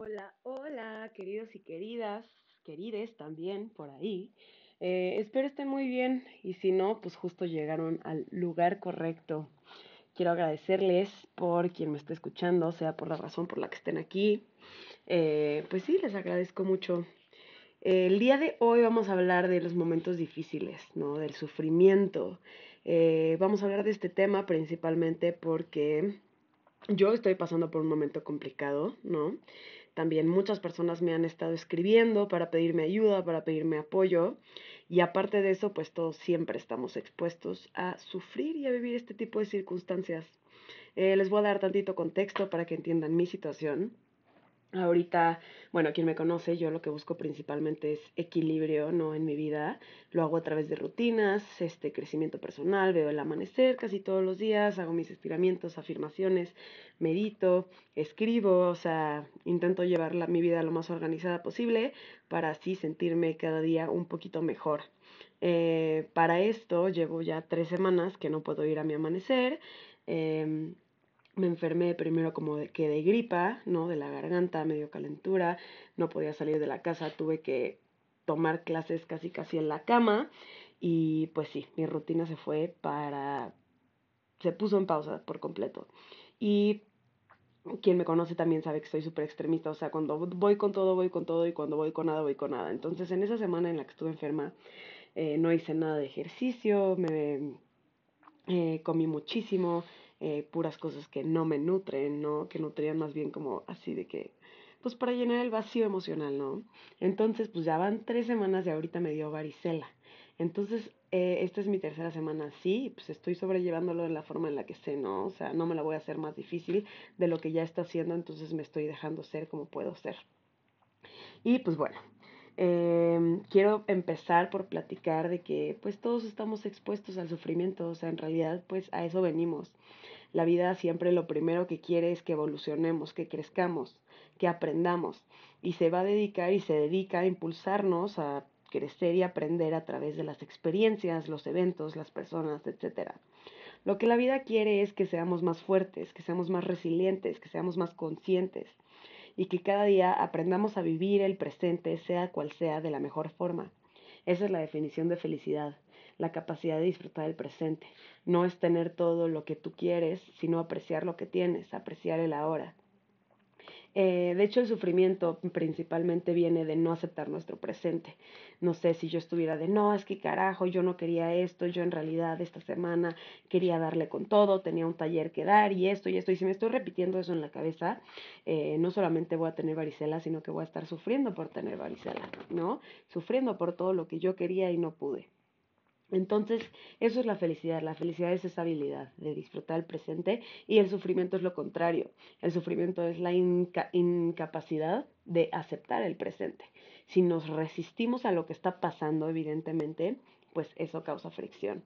Hola, hola, queridos y queridas, querides también por ahí. Eh, espero estén muy bien y si no, pues justo llegaron al lugar correcto. Quiero agradecerles por quien me está escuchando, sea por la razón por la que estén aquí. Eh, pues sí, les agradezco mucho. el día de hoy vamos a hablar de los momentos difíciles, ¿no? Del sufrimiento. Eh, vamos a hablar de este tema principalmente porque yo estoy pasando por un momento complicado, ¿no? También muchas personas me han estado escribiendo para pedirme ayuda, para pedirme apoyo. Y aparte de eso, pues todos siempre estamos expuestos a sufrir y a vivir este tipo de circunstancias. Eh, les voy a dar tantito contexto para que entiendan mi situación. Ahorita, bueno, quien me conoce, yo lo que busco principalmente es equilibrio, ¿no? En mi vida. Lo hago a través de rutinas, este crecimiento personal, veo el amanecer casi todos los días, hago mis estiramientos, afirmaciones, medito, escribo, o sea, intento llevar la, mi vida lo más organizada posible para así sentirme cada día un poquito mejor. Eh, para esto llevo ya tres semanas que no puedo ir a mi amanecer. Eh, me enfermé primero como de, que de gripa, ¿no? De la garganta, medio calentura, no podía salir de la casa, tuve que tomar clases casi casi en la cama y pues sí, mi rutina se fue para... se puso en pausa por completo. Y quien me conoce también sabe que soy súper extremista, o sea, cuando voy con todo, voy con todo y cuando voy con nada, voy con nada. Entonces en esa semana en la que estuve enferma, eh, no hice nada de ejercicio, me eh, comí muchísimo, eh, puras cosas que no me nutren, ¿no? Que nutrían más bien como así de que, pues para llenar el vacío emocional, ¿no? Entonces, pues ya van tres semanas y ahorita me dio varicela. Entonces, eh, esta es mi tercera semana así, pues estoy sobrellevándolo en la forma en la que sé, ¿no? O sea, no me la voy a hacer más difícil de lo que ya está haciendo, entonces me estoy dejando ser como puedo ser. Y pues bueno, eh, quiero empezar por platicar de que pues todos estamos expuestos al sufrimiento, o sea, en realidad pues a eso venimos. La vida siempre lo primero que quiere es que evolucionemos, que crezcamos, que aprendamos y se va a dedicar y se dedica a impulsarnos a crecer y aprender a través de las experiencias, los eventos, las personas, etc. Lo que la vida quiere es que seamos más fuertes, que seamos más resilientes, que seamos más conscientes y que cada día aprendamos a vivir el presente, sea cual sea, de la mejor forma. Esa es la definición de felicidad, la capacidad de disfrutar el presente. No es tener todo lo que tú quieres, sino apreciar lo que tienes, apreciar el ahora. Eh, de hecho, el sufrimiento principalmente viene de no aceptar nuestro presente. No sé si yo estuviera de, no, es que carajo, yo no quería esto, yo en realidad esta semana quería darle con todo, tenía un taller que dar y esto y esto. Y si me estoy repitiendo eso en la cabeza, eh, no solamente voy a tener varicela, sino que voy a estar sufriendo por tener varicela, ¿no? Sufriendo por todo lo que yo quería y no pude. Entonces, eso es la felicidad. La felicidad es esa habilidad de disfrutar el presente y el sufrimiento es lo contrario. El sufrimiento es la incapacidad de aceptar el presente. Si nos resistimos a lo que está pasando, evidentemente, pues eso causa fricción.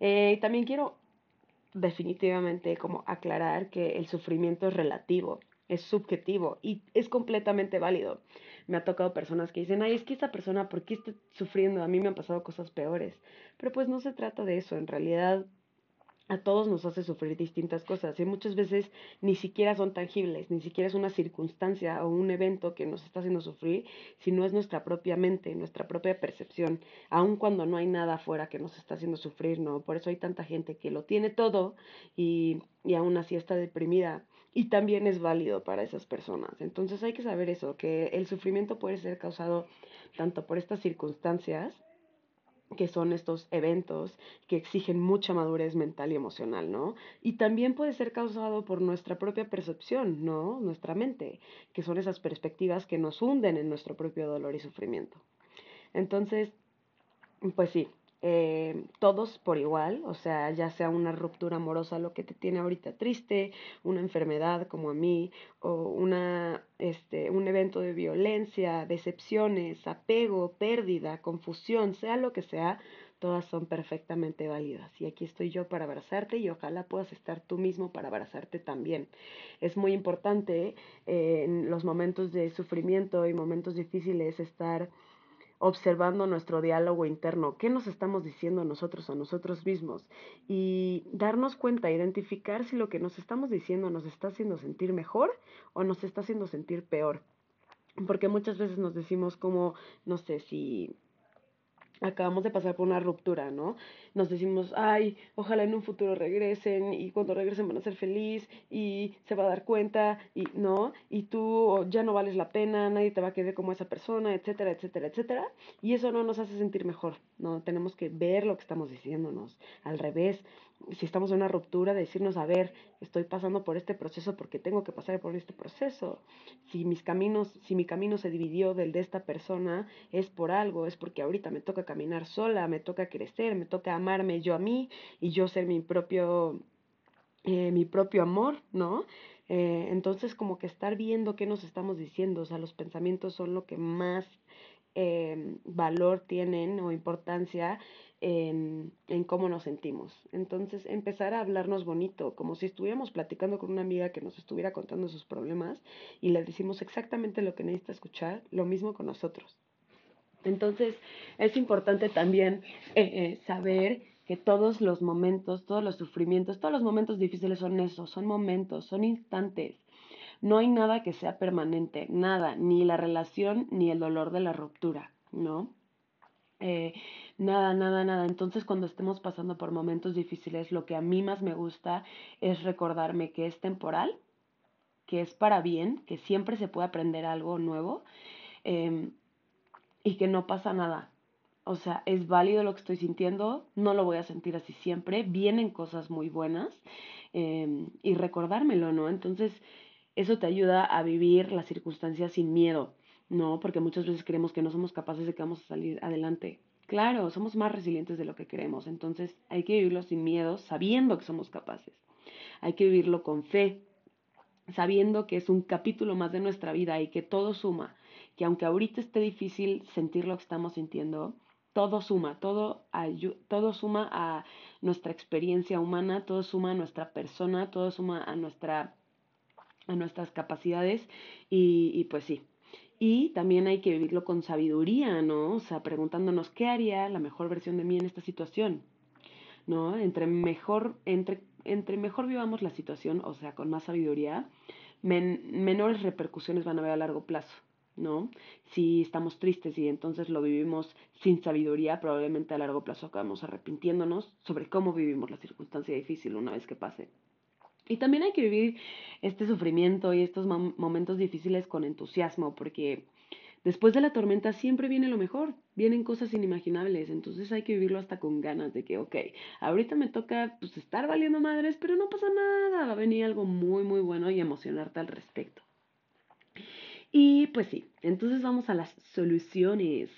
Eh, también quiero definitivamente como aclarar que el sufrimiento es relativo es subjetivo y es completamente válido. Me ha tocado personas que dicen, ay, es que esa persona, ¿por qué está sufriendo? A mí me han pasado cosas peores. Pero pues no se trata de eso, en realidad a todos nos hace sufrir distintas cosas y muchas veces ni siquiera son tangibles, ni siquiera es una circunstancia o un evento que nos está haciendo sufrir, sino es nuestra propia mente, nuestra propia percepción, aun cuando no hay nada afuera que nos está haciendo sufrir, ¿no? Por eso hay tanta gente que lo tiene todo y, y aún así está deprimida y también es válido para esas personas. Entonces hay que saber eso, que el sufrimiento puede ser causado tanto por estas circunstancias, que son estos eventos que exigen mucha madurez mental y emocional, ¿no? Y también puede ser causado por nuestra propia percepción, ¿no? Nuestra mente, que son esas perspectivas que nos hunden en nuestro propio dolor y sufrimiento. Entonces, pues sí, eh, todos por igual, o sea, ya sea una ruptura amorosa lo que te tiene ahorita triste, una enfermedad como a mí, o una, este, un evento de violencia, decepciones, apego, pérdida, confusión, sea lo que sea, todas son perfectamente válidas. Y aquí estoy yo para abrazarte y ojalá puedas estar tú mismo para abrazarte también. Es muy importante eh, en los momentos de sufrimiento y momentos difíciles estar observando nuestro diálogo interno, qué nos estamos diciendo nosotros a nosotros mismos y darnos cuenta, identificar si lo que nos estamos diciendo nos está haciendo sentir mejor o nos está haciendo sentir peor. porque muchas veces nos decimos como, no sé, si acabamos de pasar por una ruptura, ¿no? Nos decimos, ay, ojalá en un futuro regresen y cuando regresen van a ser feliz y se va a dar cuenta y no, y tú ya no vales la pena, nadie te va a querer como esa persona, etcétera, etcétera, etcétera. Y eso no nos hace sentir mejor, ¿no? Tenemos que ver lo que estamos diciéndonos. Al revés, si estamos en una ruptura, decirnos, a ver, estoy pasando por este proceso porque tengo que pasar por este proceso. Si mis caminos, si mi camino se dividió del de esta persona, es por algo, es porque ahorita me toca caminar sola, me toca crecer, me toca amarme yo a mí y yo ser mi propio, eh, mi propio amor, ¿no? Eh, entonces, como que estar viendo qué nos estamos diciendo, o sea, los pensamientos son lo que más eh, valor tienen o importancia en, cómo nos sentimos. Entonces, empezar a hablarnos bonito, como si estuviéramos platicando con una amiga que nos estuviera contando sus problemas y le decimos exactamente lo que necesita escuchar, lo mismo con nosotros. Entonces, es importante también eh, eh, saber que todos los momentos, todos los sufrimientos, todos los momentos difíciles son eso, son momentos, son instantes. No hay nada que sea permanente, nada, ni la relación ni el dolor de la ruptura, ¿no? Eh, nada, nada, nada. Entonces cuando estemos pasando por momentos difíciles, lo que a mí más me gusta es recordarme que es temporal, que es para bien, que siempre se puede aprender algo nuevo em, y que no pasa nada. O sea, es válido lo que estoy sintiendo, no lo voy a sentir así siempre, vienen cosas muy buenas em, y recordármelo, ¿no? Entonces, eso te ayuda a vivir las circunstancias sin miedo, ¿no? Porque muchas veces creemos que no somos capaces de que vamos a salir adelante. Claro, somos más resilientes de lo que creemos, entonces hay que vivirlo sin miedo, sabiendo que somos capaces. Hay que vivirlo con fe, sabiendo que es un capítulo más de nuestra vida y que todo suma, que aunque ahorita esté difícil sentir lo que estamos sintiendo, todo suma, todo, todo suma a nuestra experiencia humana, todo suma a nuestra persona, todo suma a nuestra a nuestras capacidades y, y pues sí. Y también hay que vivirlo con sabiduría, ¿no? O sea, preguntándonos qué haría la mejor versión de mí en esta situación, ¿no? Entre mejor, entre, entre mejor vivamos la situación, o sea, con más sabiduría, menores repercusiones van a haber a largo plazo, ¿no? Si estamos tristes y entonces lo vivimos sin sabiduría, probablemente a largo plazo acabamos arrepintiéndonos sobre cómo vivimos la circunstancia difícil una vez que pase. Y también hay que vivir este sufrimiento y estos momentos difíciles con entusiasmo, porque después de la tormenta siempre viene lo mejor, vienen cosas inimaginables, entonces hay que vivirlo hasta con ganas de que, ok, ahorita me toca pues estar valiendo madres, pero no pasa nada, va a venir algo muy, muy bueno y emocionarte al respecto. Y pues sí, entonces vamos a las soluciones.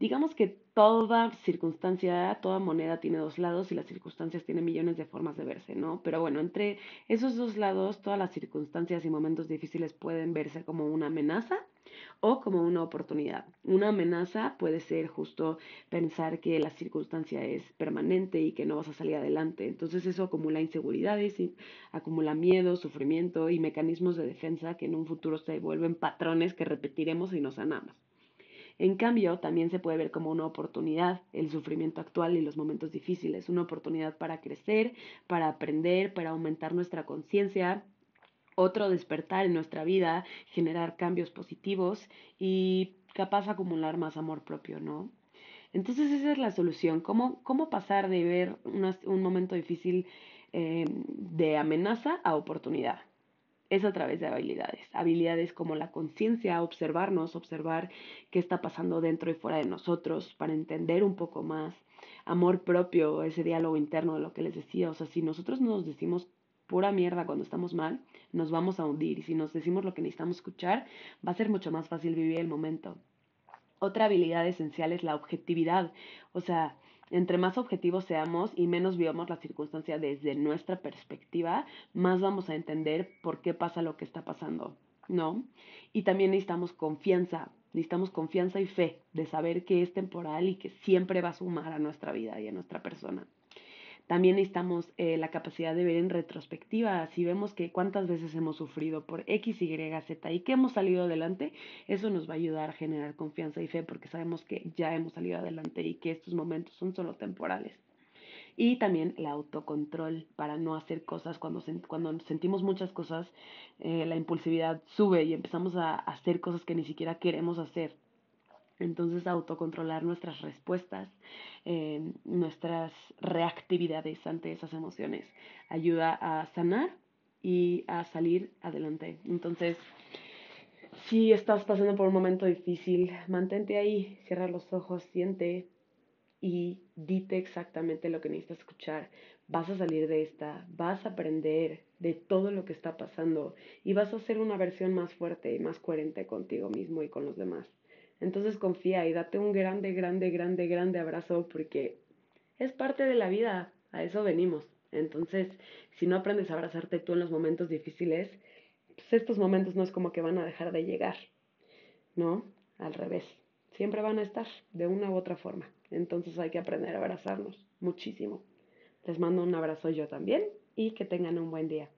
Digamos que toda circunstancia, toda moneda tiene dos lados y las circunstancias tienen millones de formas de verse, ¿no? Pero bueno, entre esos dos lados, todas las circunstancias y momentos difíciles pueden verse como una amenaza o como una oportunidad. Una amenaza puede ser justo pensar que la circunstancia es permanente y que no vas a salir adelante. Entonces eso acumula inseguridades, acumula miedo, sufrimiento y mecanismos de defensa que en un futuro se vuelven patrones que repetiremos y nos sanamos. En cambio, también se puede ver como una oportunidad el sufrimiento actual y los momentos difíciles, una oportunidad para crecer, para aprender, para aumentar nuestra conciencia, otro despertar en nuestra vida, generar cambios positivos y capaz acumular más amor propio, ¿no? Entonces esa es la solución, cómo, cómo pasar de ver un momento difícil eh, de amenaza a oportunidad es a través de habilidades. Habilidades como la conciencia, observarnos, observar qué está pasando dentro y fuera de nosotros para entender un poco más. Amor propio, ese diálogo interno de lo que les decía. O sea, si nosotros nos decimos pura mierda cuando estamos mal, nos vamos a hundir. Y si nos decimos lo que necesitamos escuchar, va a ser mucho más fácil vivir el momento. Otra habilidad esencial es la objetividad. O sea, entre más objetivos seamos y menos vivamos la circunstancia desde nuestra perspectiva, más vamos a entender por qué pasa lo que está pasando, ¿no? Y también necesitamos confianza, necesitamos confianza y fe de saber que es temporal y que siempre va a sumar a nuestra vida y a nuestra persona. También necesitamos eh, la capacidad de ver en retrospectiva, si vemos que cuántas veces hemos sufrido por X, Y, Z y que hemos salido adelante, eso nos va a ayudar a generar confianza y fe porque sabemos que ya hemos salido adelante y que estos momentos son solo temporales. y también el autocontrol para no hacer cosas cuando, cuando sentimos muchas cosas, eh, la impulsividad sube y empezamos a hacer cosas que ni siquiera queremos hacer. Entonces, autocontrolar nuestras respuestas, eh, nuestras reactividades ante esas emociones, ayuda a sanar y a salir adelante. Entonces, si estás pasando por un momento difícil, mantente ahí, cierra los ojos, siente y dite exactamente lo que necesitas escuchar. Vas a salir de esta, vas a aprender de todo lo que está pasando y vas a ser una versión más fuerte y más coherente contigo mismo y con los demás. Entonces confía y date un grande, grande, grande, grande abrazo porque es parte de la vida, a eso venimos. Entonces, si no aprendes a abrazarte tú en los momentos difíciles, pues estos momentos no es como que van a dejar de llegar, ¿no? Al revés, siempre van a estar de una u otra forma. Entonces hay que aprender a abrazarnos muchísimo. Les mando un abrazo yo también y que tengan un buen día.